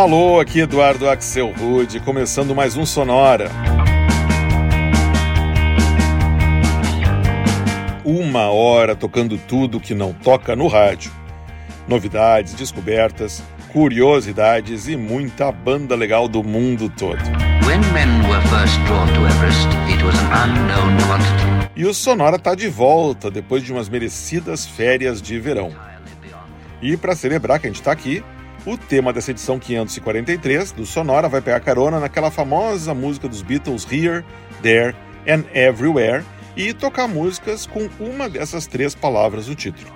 Alô, aqui Eduardo Axel Rude, começando mais um Sonora. Uma hora tocando tudo que não toca no rádio. Novidades, descobertas, curiosidades e muita banda legal do mundo todo. E o Sonora tá de volta depois de umas merecidas férias de verão. E para celebrar que a gente está aqui, o tema dessa edição 543 do Sonora vai pegar carona naquela famosa música dos Beatles Here, There and Everywhere e tocar músicas com uma dessas três palavras no título.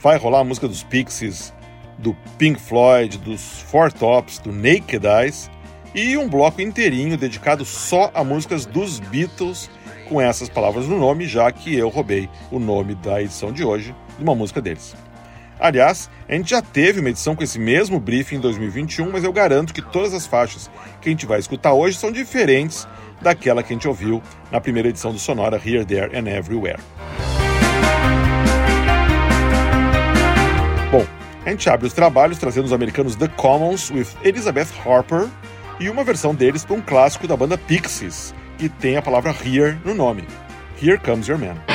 Vai rolar a música dos Pixies, do Pink Floyd, dos Four Tops, do Naked Eyes e um bloco inteirinho dedicado só a músicas dos Beatles com essas palavras no nome, já que eu roubei o nome da edição de hoje de uma música deles. Aliás, a gente já teve uma edição com esse mesmo briefing em 2021, mas eu garanto que todas as faixas que a gente vai escutar hoje são diferentes daquela que a gente ouviu na primeira edição do Sonora Here, There and Everywhere. Bom, a gente abre os trabalhos trazendo os americanos The Commons with Elizabeth Harper e uma versão deles para um clássico da banda Pixies, que tem a palavra Here no nome. Here Comes Your Man.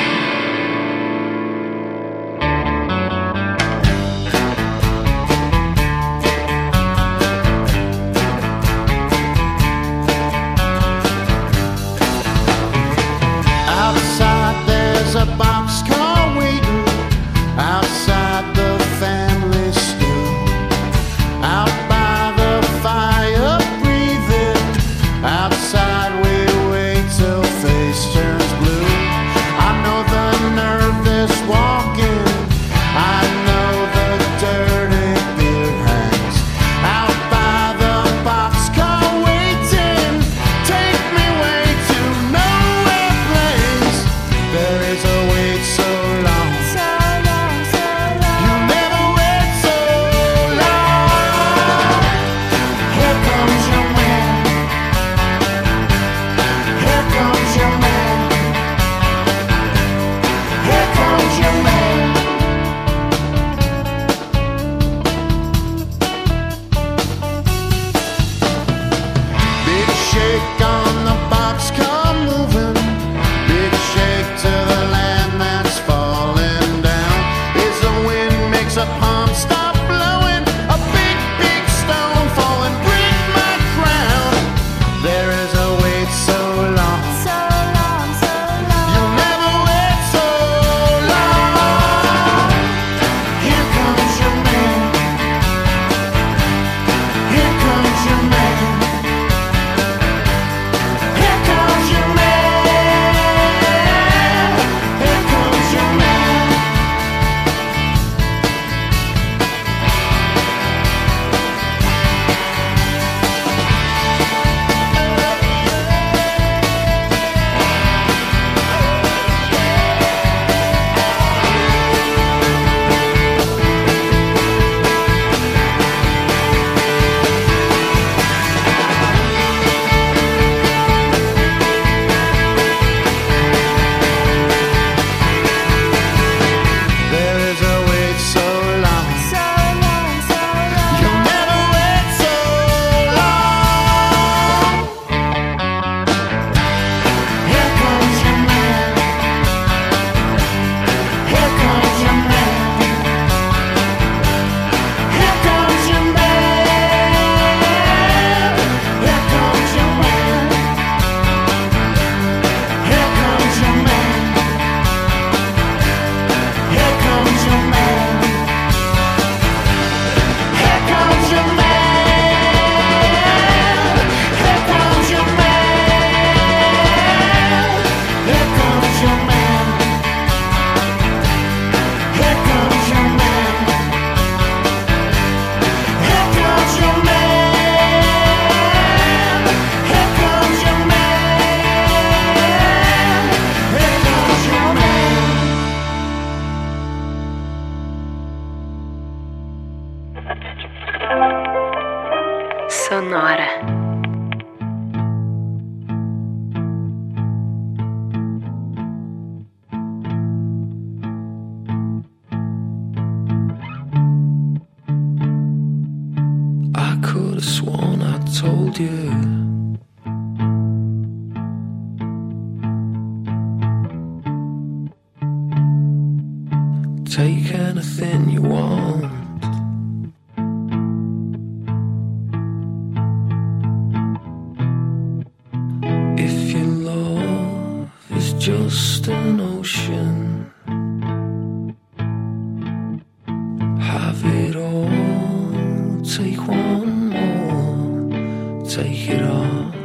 take one more, take it all.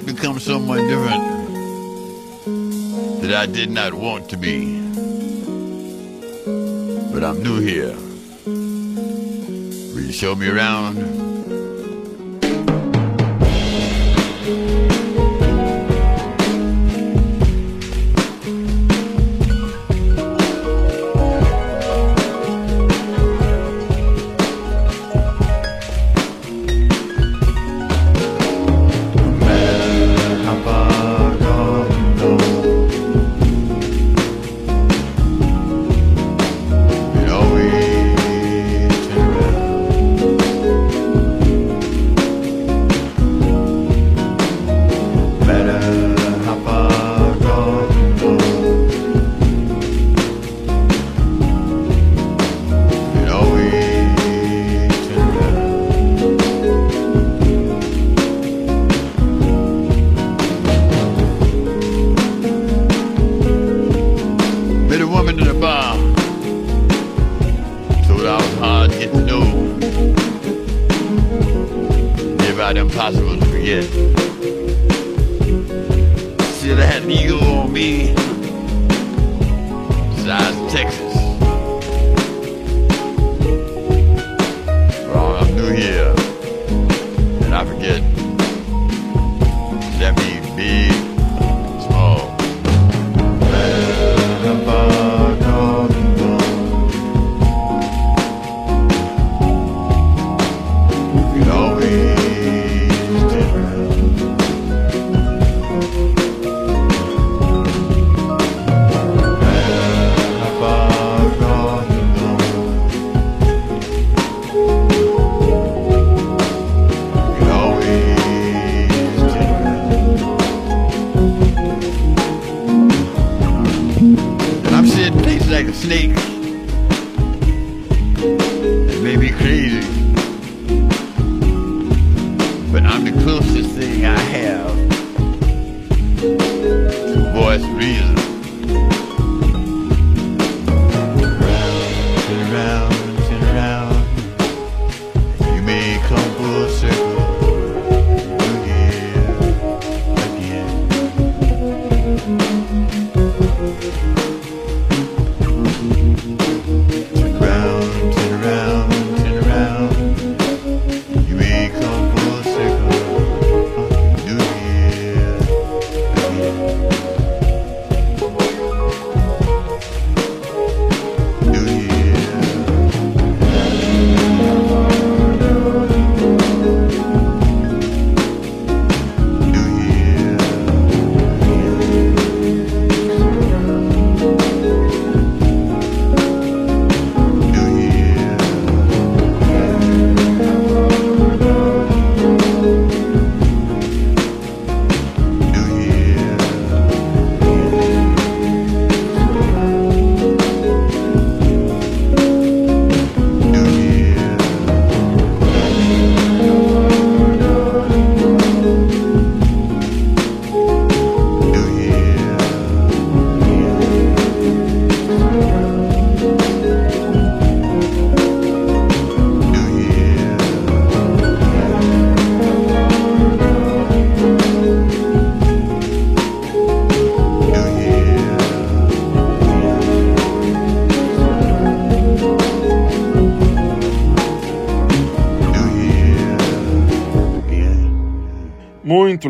not become someone different that I did not want to be. But I'm new here. Will you show me around?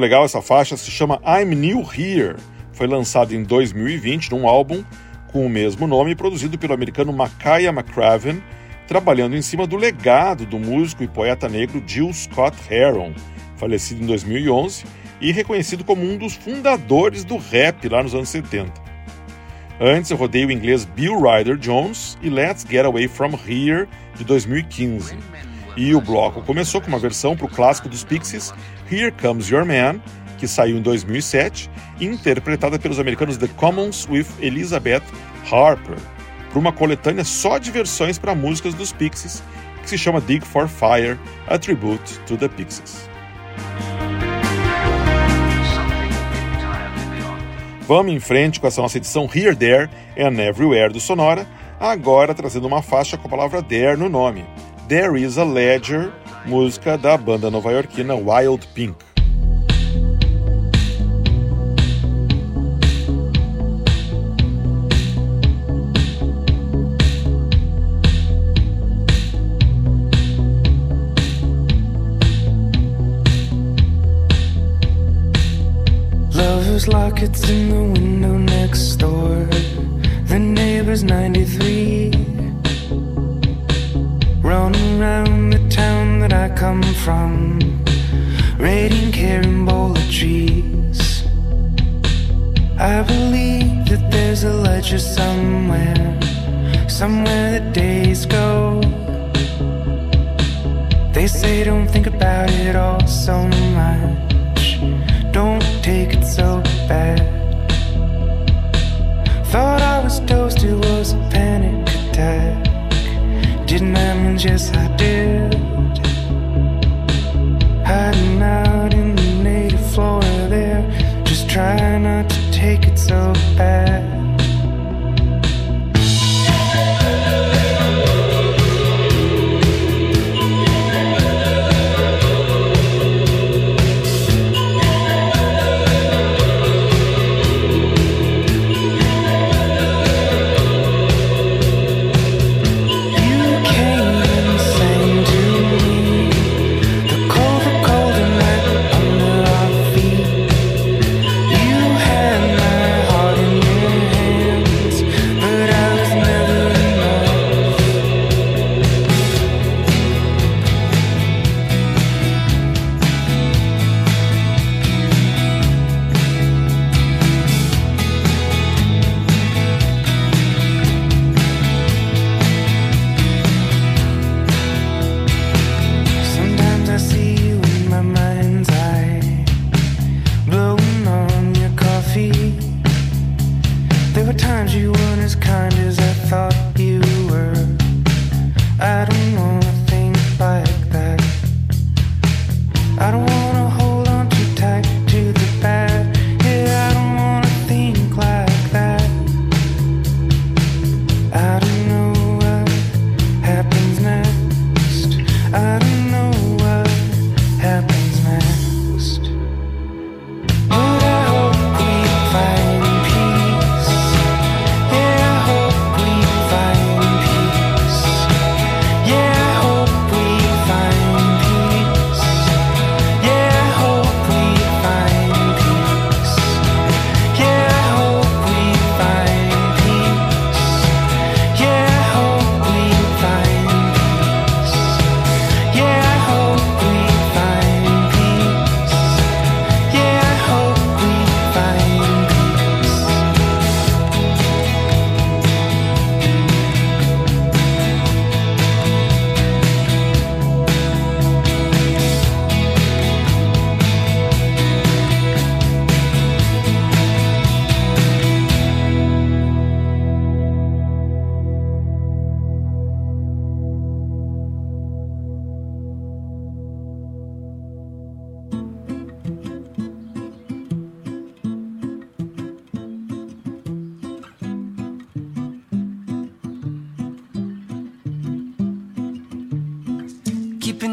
Legal essa faixa, se chama I'm New Here. Foi lançado em 2020 num álbum com o mesmo nome, produzido pelo americano Makaya McCraven, trabalhando em cima do legado do músico e poeta negro Jill Scott Heron, falecido em 2011 e reconhecido como um dos fundadores do rap lá nos anos 70. Antes eu rodei o inglês Bill Ryder Jones e Let's Get Away From Here de 2015. E o bloco começou com uma versão para o clássico dos Pixies, Here Comes Your Man, que saiu em 2007, interpretada pelos americanos The Commons with Elizabeth Harper, para uma coletânea só de versões para músicas dos Pixies, que se chama Dig for Fire, a tribute to the Pixies. Vamos em frente com essa nossa edição Here, There and Everywhere do Sonora, agora trazendo uma faixa com a palavra There no nome. There is a Ledger, música da banda nova-iorquina Wild Pink. Lover's lockets in the window next door. The neighbor's 93. Running around I come from. Raiding carambola trees. I believe that there's a ledger somewhere. Somewhere the days go. They say don't think about it all so much. Don't take it so bad. Thought I was toast, it was a panic attack. Didn't that mean yes I did? Hiding out in the native flora there. Just try not to take it so bad.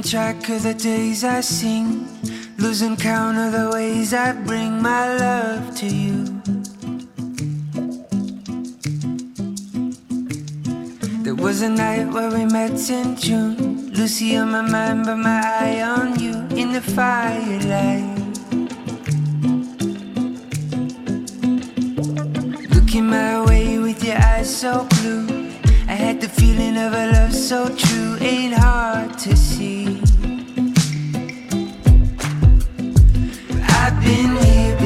track of the days I sing, losing count of the ways I bring my love to you. There was a night where we met in June, Lucy on my mind, but my eye on you in the firelight. Looking my way with your eyes so blue. Like the feeling of a love so true ain't hard to see. I've been here.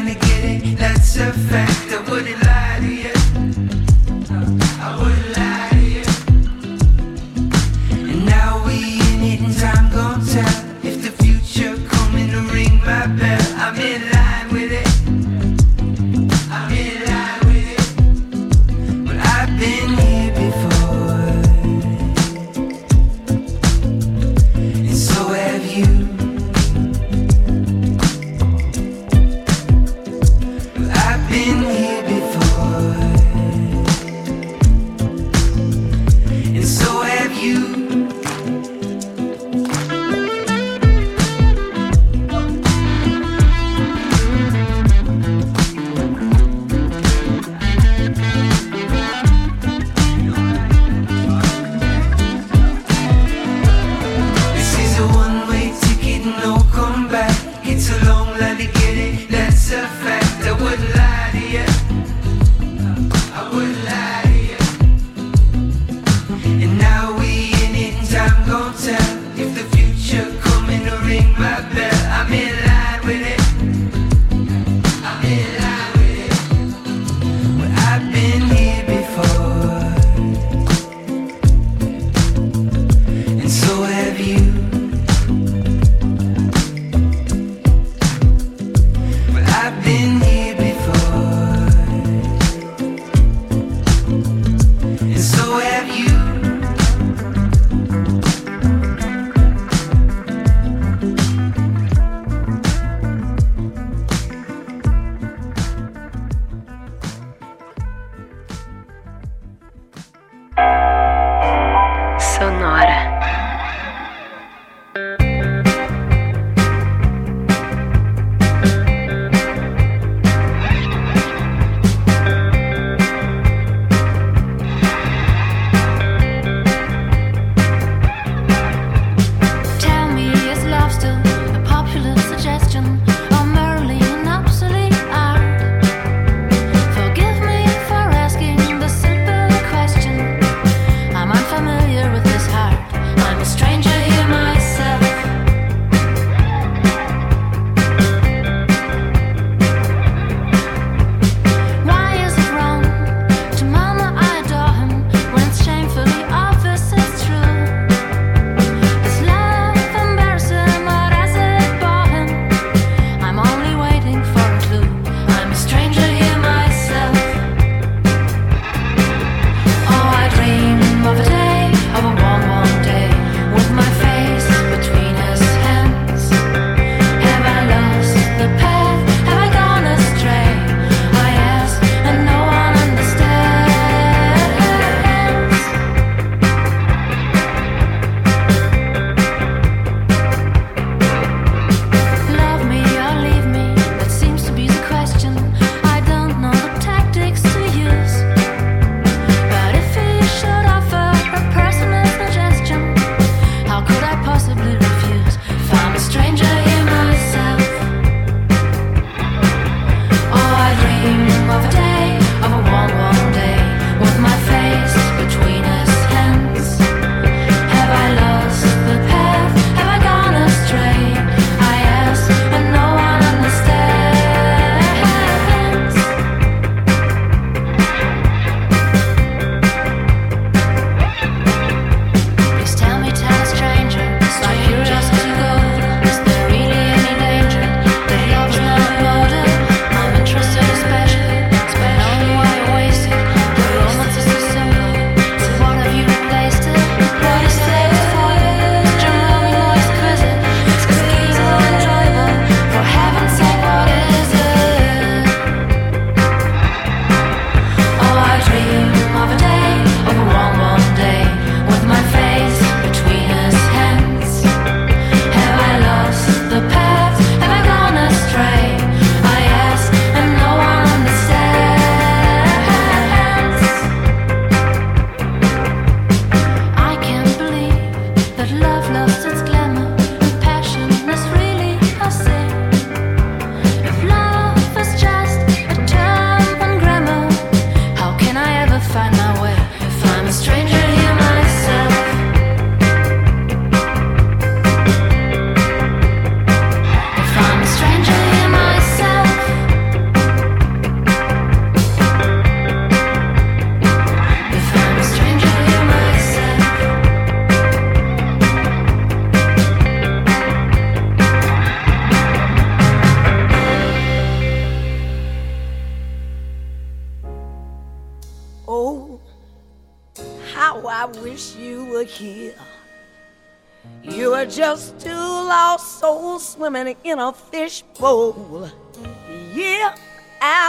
trying to get it, that's a fact. I wouldn't lie to you.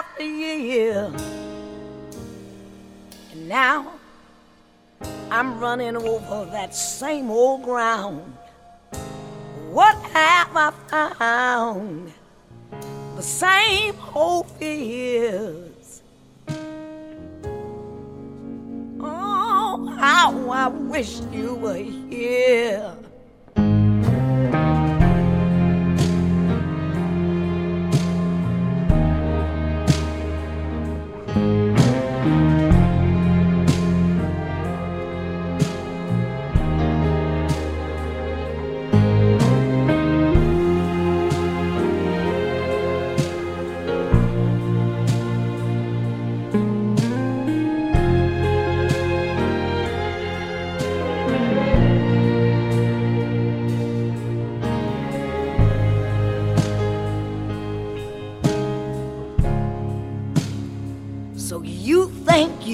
after year. And now I'm running over that same old ground. What have I found? The same old fears. Oh, how I wish you were here.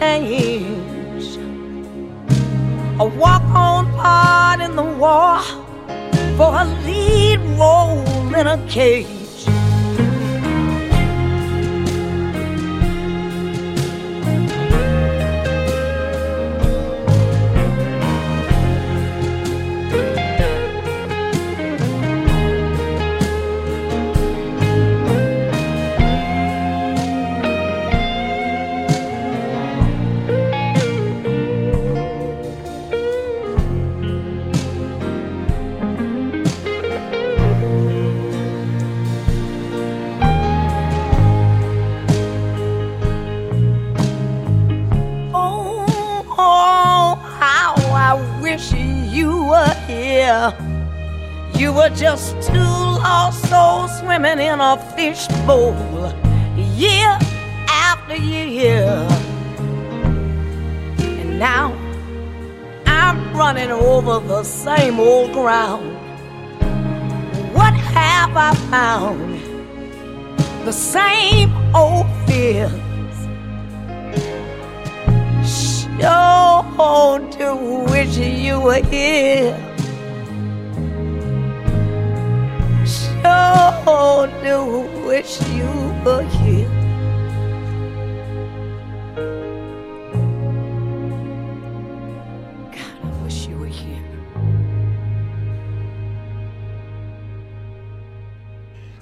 You exchange a walk-on part in the war for a lead role in a cage? You were just two lost souls swimming in a fishbowl, year after year. And now I'm running over the same old ground. What have I found? The same old fears. Sure do wish you were here.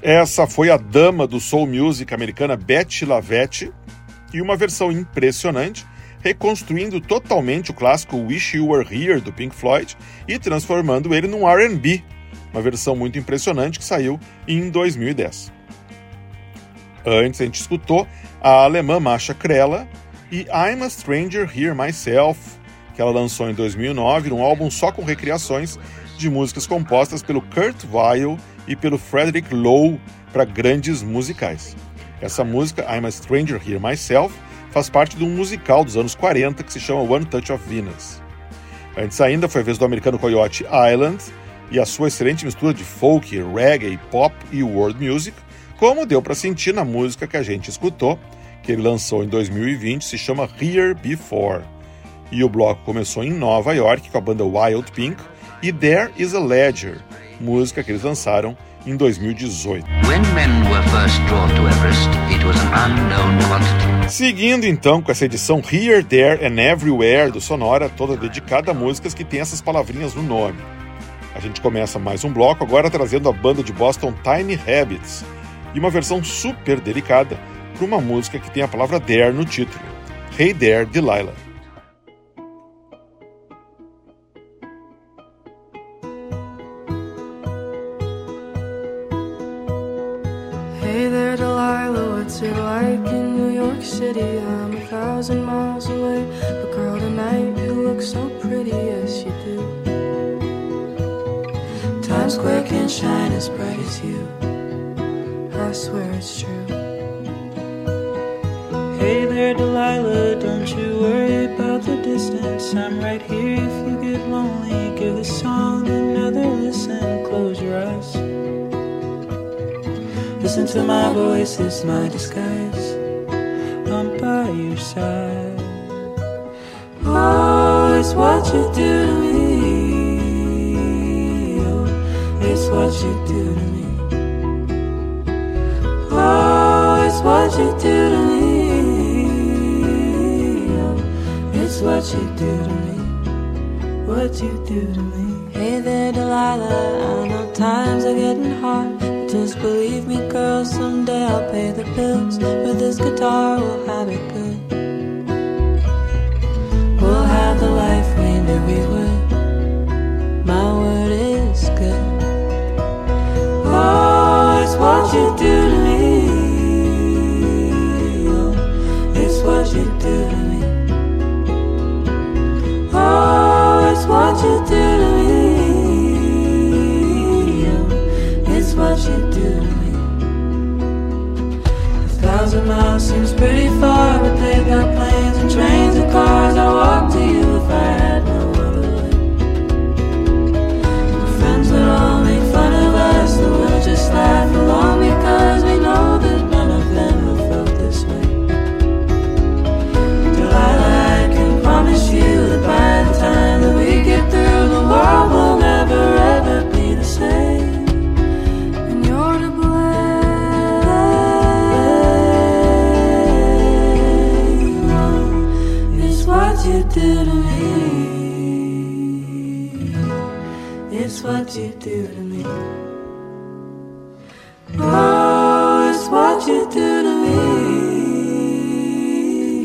Essa foi a dama do soul music americana Betty Lavette e uma versão impressionante, reconstruindo totalmente o clássico Wish You Were Here do Pink Floyd e transformando ele num R&B, uma versão muito impressionante que saiu em 2010. Antes a gente escutou a alemã Masha Krella e I'm a Stranger Here Myself, que ela lançou em 2009 num álbum só com recriações de músicas compostas pelo Kurt Weill e pelo Frederick Lowe para grandes musicais. Essa música, I'm a Stranger Here Myself, faz parte de um musical dos anos 40 que se chama One Touch of Venus. Antes ainda foi a vez do americano Coyote Island e a sua excelente mistura de folk, reggae, pop e world music, como deu para sentir na música que a gente escutou, que ele lançou em 2020, se chama Here Before. E o bloco começou em Nova York com a banda Wild Pink e There Is a Ledger, música que eles lançaram em 2018. When men were first drawn to Everest, it was an unknown quantity. Seguindo então com essa edição Here, There and Everywhere do Sonora, toda dedicada a músicas que tem essas palavrinhas no nome. A gente começa mais um bloco agora trazendo a banda de Boston Tiny Habits e uma versão super delicada para uma música que tem a palavra Dare no título: Hey There, Delilah. Hey there, Delilah, what's it like in New York City? I'm a thousand miles away, but girl, tonight you look so pretty, yes you do. Times Square can't shine as bright as you. I swear it's true. Hey there, Delilah, don't you worry about the distance. I'm right here if you get lonely. Give this song another listen. Close your eyes. Listen to my voice, it's my disguise. I'm by your side. It's what you do to me. It's what you do to me. Oh, it's what you do to me. Oh, it's what you do to me. What you do to me. Hey there, Delilah, I know times are getting hard. Just believe me, girl, someday I'll pay the bills. With this guitar, we'll have it good. We'll have the life we knew we would. My word is good. It's what you do to me. Oh, it's what you do to me. Oh, it's what you do to me. Oh, it's what you do to me. A thousand miles seems pretty far, but they've got planes and trains and cars. I walk to you if I you do to me. Oh, it's what you do to me.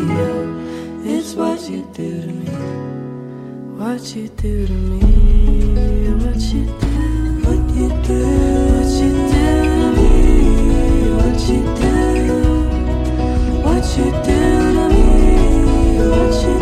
Oh, It's what you do to me. what you do to me. What you do, What you do. what you do to me. What you do, What you do to me. what you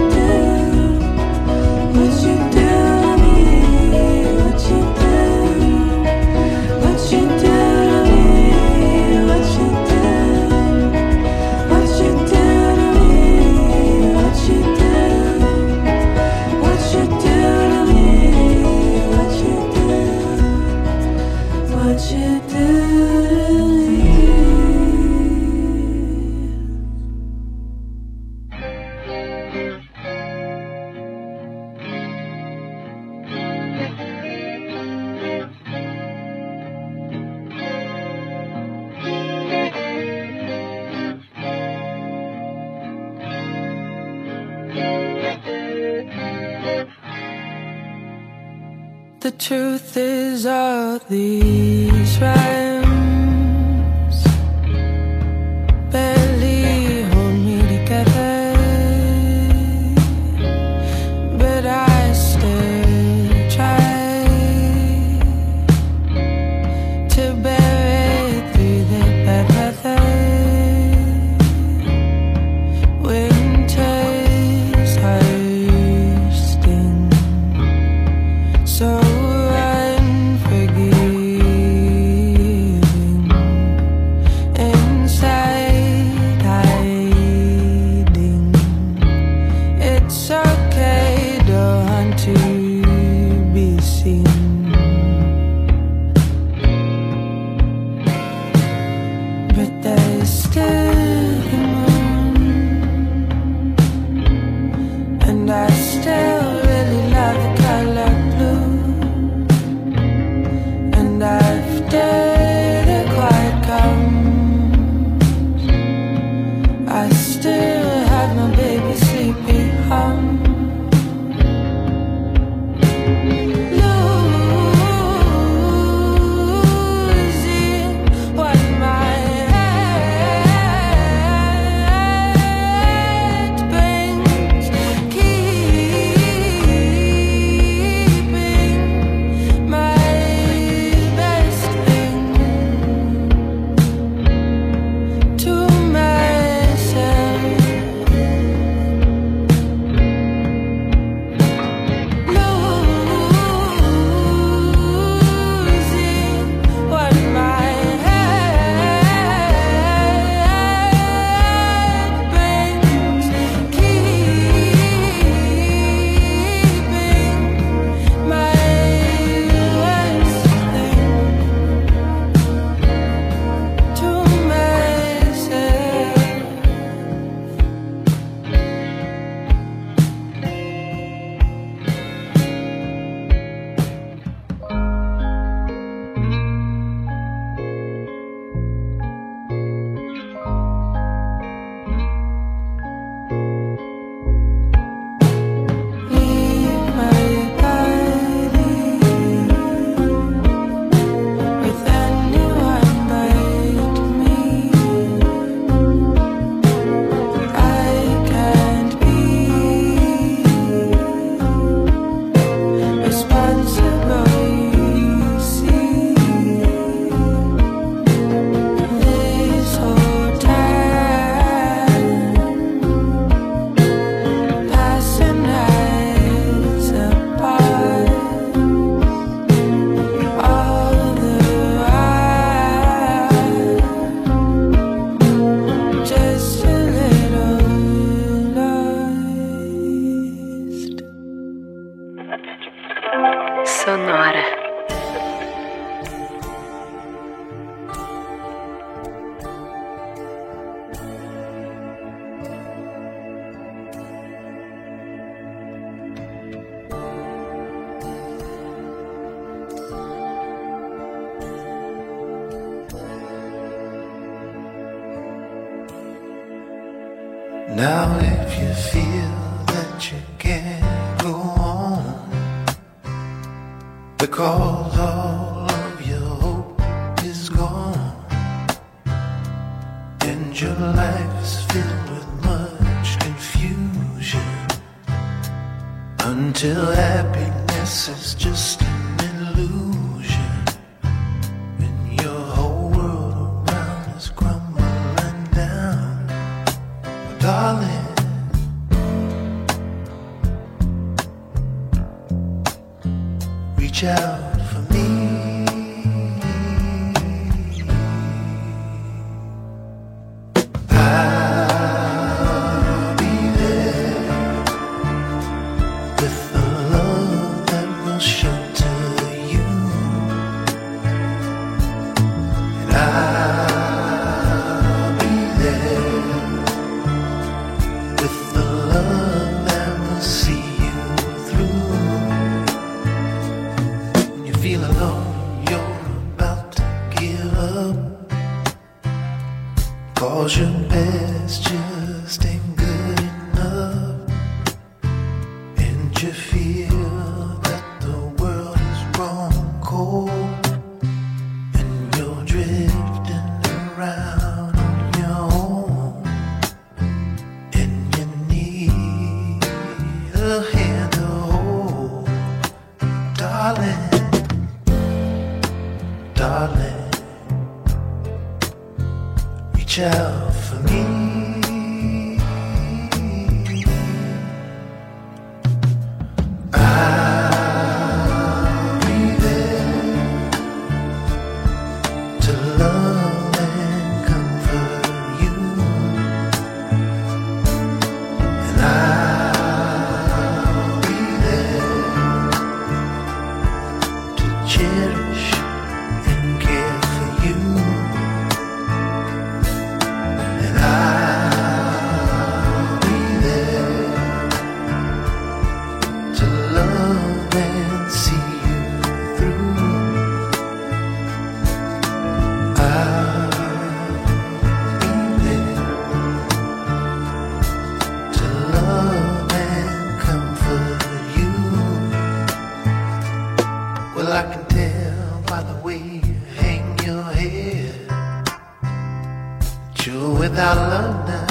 love now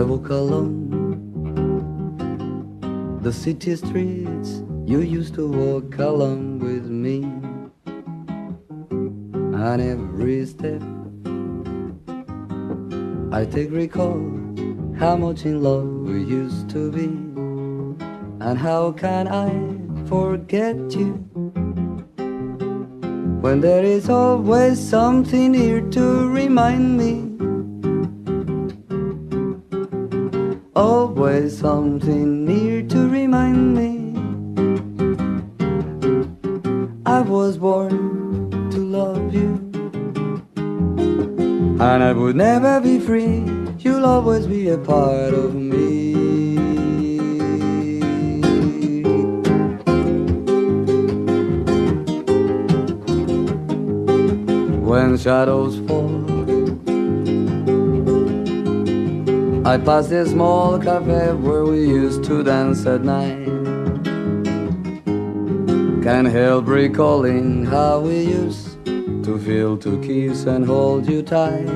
I walk alone the city streets you used to walk along with me. And every step I take recall how much in love we used to be. And how can I forget you? When there is always something here to remind me always something near to remind me. I was born to love you. And I would never be free. You'll always be a part of me. When shadows I pass the small cafe where we used to dance at night. Can't help recalling how we used to feel to kiss and hold you tight.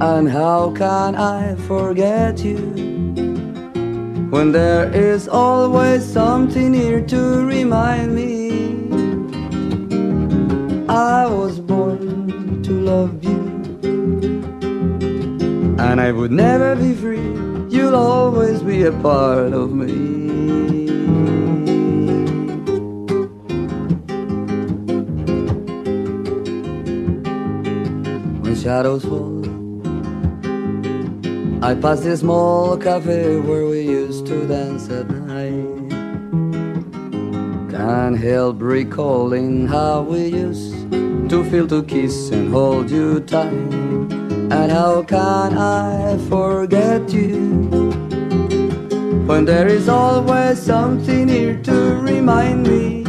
And how can I forget you when there is always something here to remind me? I was and I would never be free. You'll always be a part of me. When shadows fall, I pass the small cafe where we used to dance at night. Can't help recalling how we used to feel to kiss and hold you tight. And how can I forget you when there is always something here to remind me?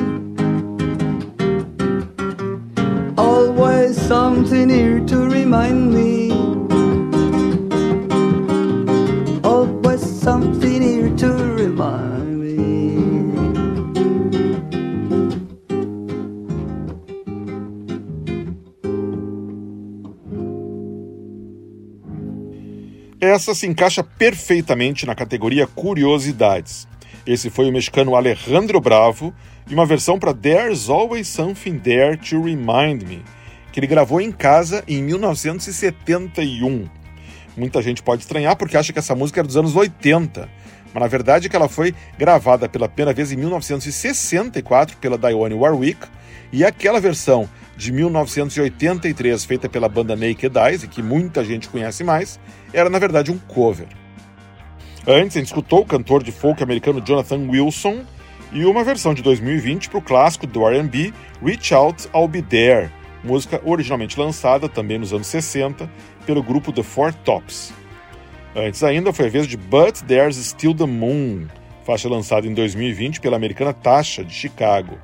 Always something here to remind me. Essa se encaixa perfeitamente na categoria Curiosidades. Esse foi o mexicano Alejandro Bravo e uma versão para There's Always Something There to Remind Me, que ele gravou em casa em 1971. Muita gente pode estranhar porque acha que essa música era dos anos 80, mas na verdade é que ela foi gravada pela primeira vez em 1964 pela Dionne Warwick e aquela versão de 1983 feita pela banda Naked Eyes, e que muita gente conhece mais, era na verdade um cover. Antes, a gente escutou o cantor de folk americano Jonathan Wilson e uma versão de 2020 para o clássico do R&B Reach Out, I'll Be There, música originalmente lançada também nos anos 60 pelo grupo The Four Tops. Antes ainda foi a vez de But There's Still the Moon, faixa lançada em 2020 pela americana Tasha, de Chicago.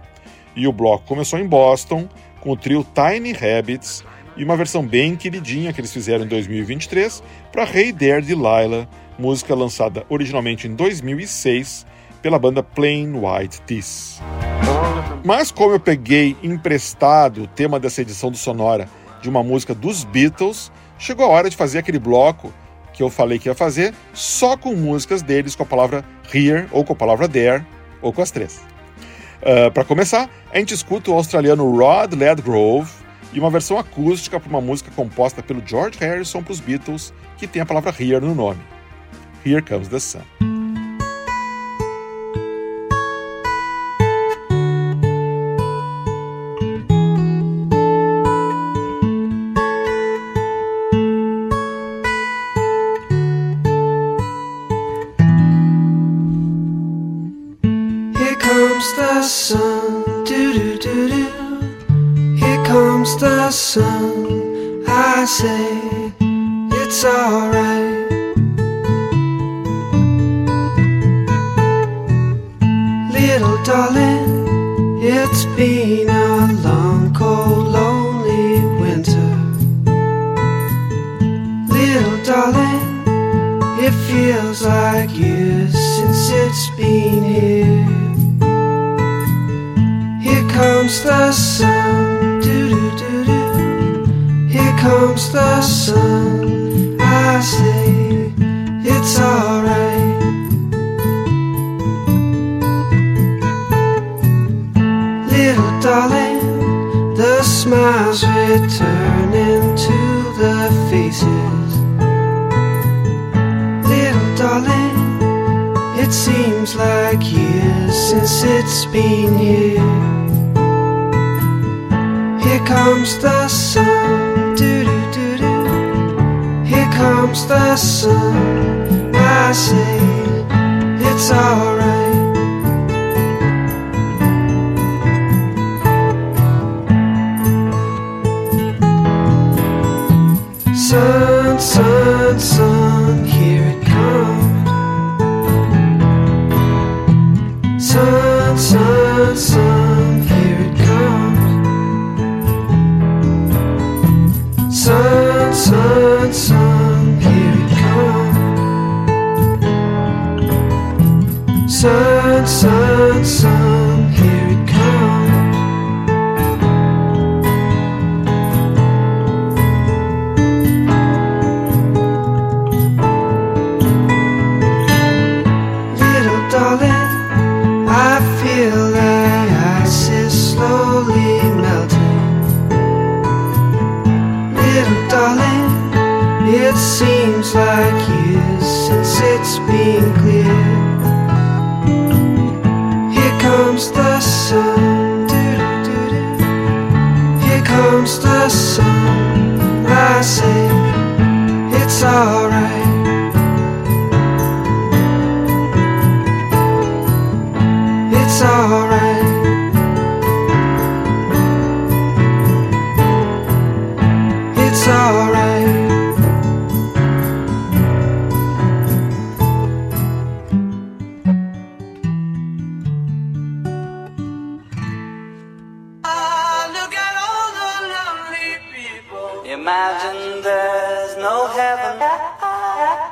E o bloco começou em Boston, com o trio Tiny Rabbits e uma versão bem queridinha que eles fizeram em 2023 para Hey There Delilah, música lançada originalmente em 2006 pela banda Plain White Tees. Mas como eu peguei emprestado o tema dessa edição do Sonora de uma música dos Beatles, chegou a hora de fazer aquele bloco que eu falei que ia fazer só com músicas deles com a palavra here ou com a palavra there ou com as três. Uh, para começar, a gente escuta o australiano Rod Ledgrove e uma versão acústica para uma música composta pelo George Harrison para os Beatles, que tem a palavra Here no nome. Here Comes the Sun. it's been here. Here comes the sun. Here comes the sun. I say it's alright. sun, sun, sun. Imagine there's no heaven.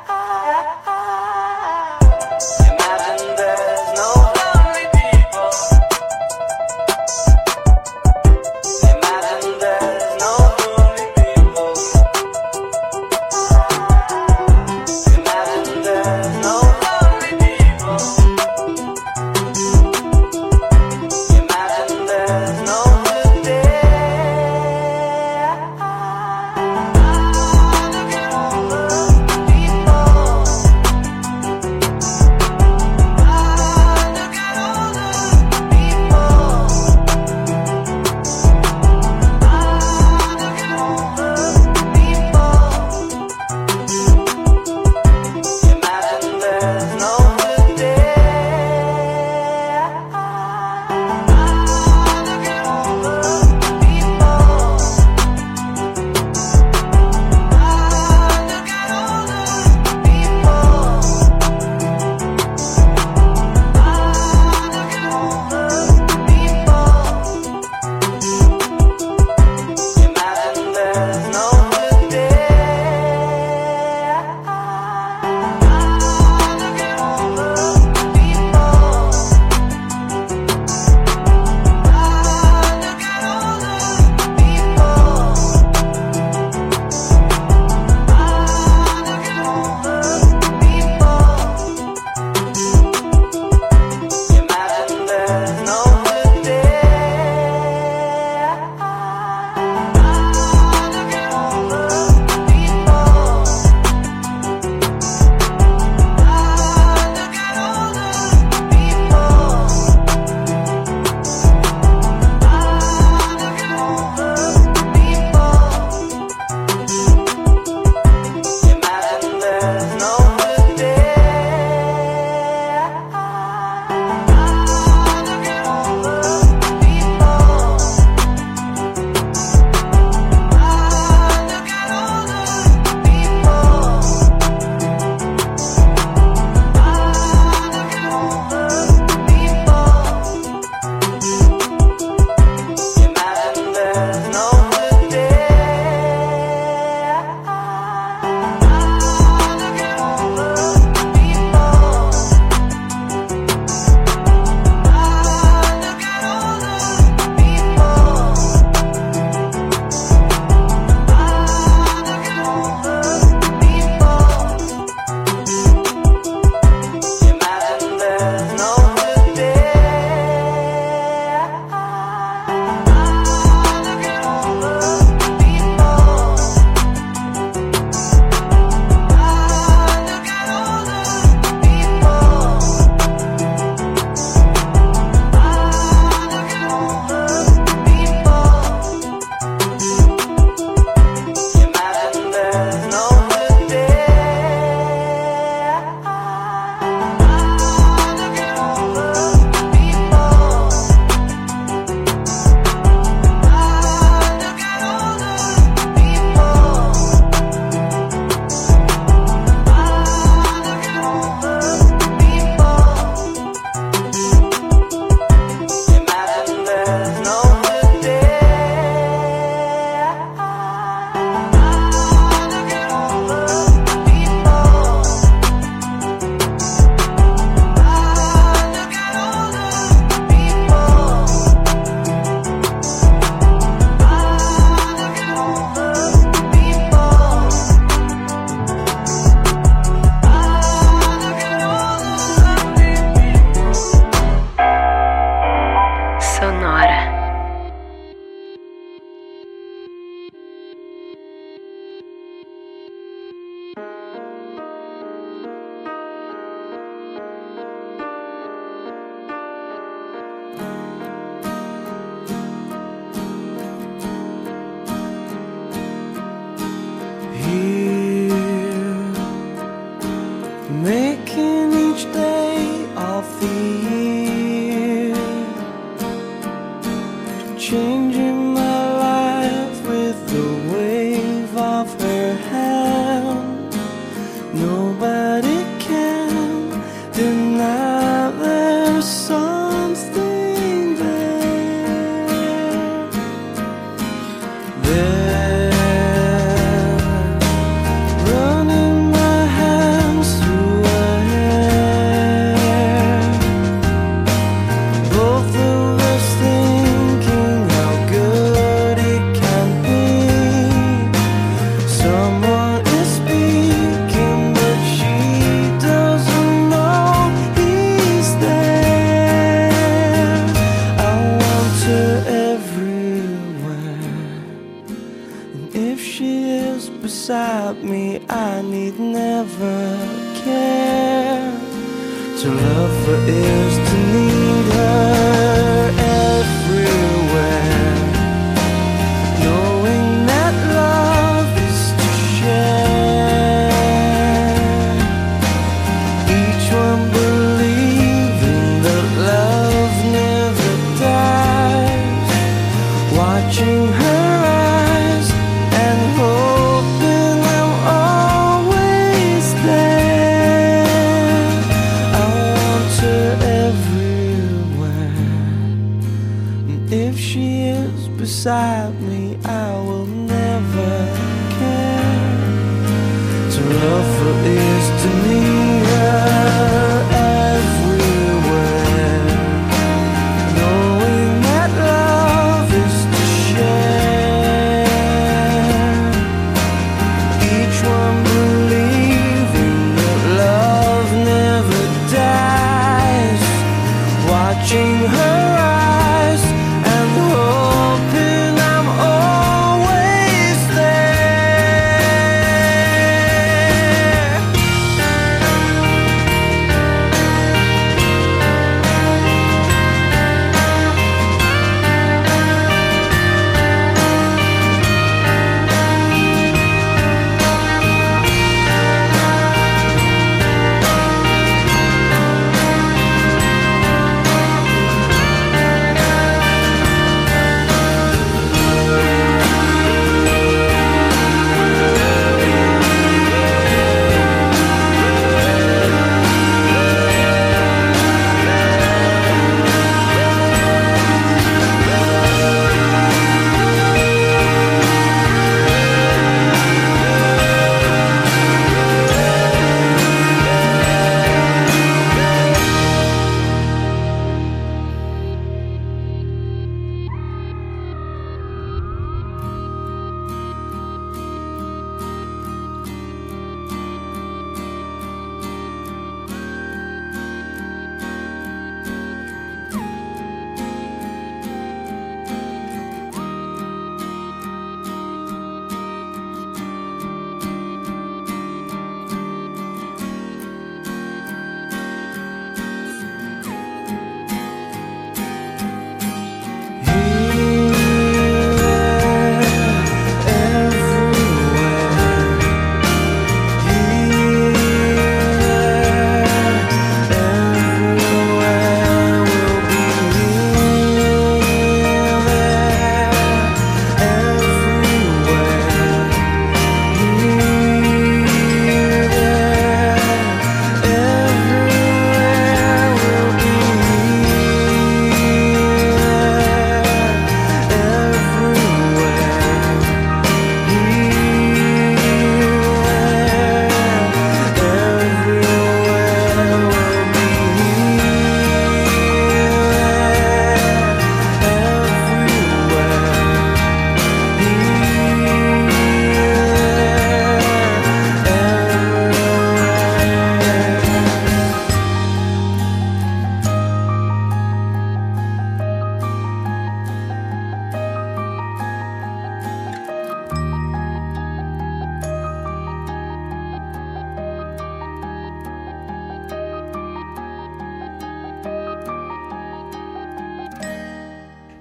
Is beside me, I need never care. To love her is to need her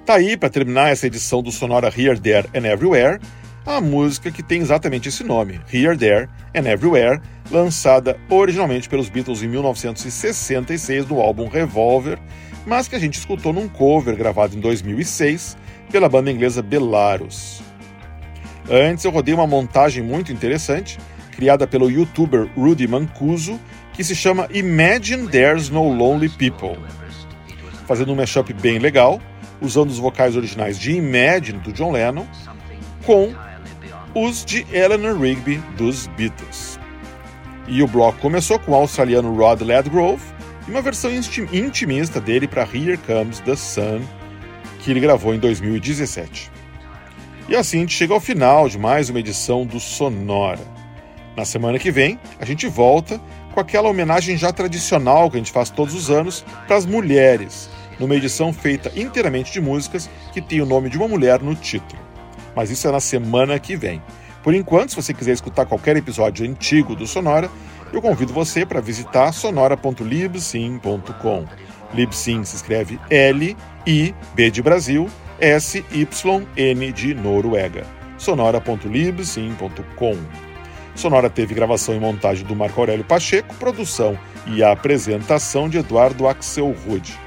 Tá aí, para terminar essa edição do Sonora Here, There and Everywhere, a música que tem exatamente esse nome, Here, There and Everywhere, lançada originalmente pelos Beatles em 1966 no álbum Revolver, mas que a gente escutou num cover gravado em 2006 pela banda inglesa Belarus. Antes eu rodei uma montagem muito interessante, criada pelo youtuber Rudy Mancuso, que se chama Imagine There's No Lonely People, fazendo um mashup bem legal, usando os vocais originais de Imagine do John Lennon com os de Eleanor Rigby dos Beatles. E o bloco começou com o australiano Rod Ledgrove e uma versão inti- intimista dele para Here Comes the Sun, que ele gravou em 2017. E assim a gente chega ao final de mais uma edição do Sonora. Na semana que vem, a gente volta com aquela homenagem já tradicional que a gente faz todos os anos para as mulheres, numa edição feita inteiramente de músicas que tem o nome de uma mulher no título. Mas isso é na semana que vem. Por enquanto, se você quiser escutar qualquer episódio antigo do Sonora, eu convido você para visitar sonora.libsyn.com. Libsyn se escreve L-I-B de Brasil, S-Y-N de Noruega. sonora.libsyn.com. Sonora teve gravação e montagem do Marco Aurélio Pacheco, produção e apresentação de Eduardo Axel Rude.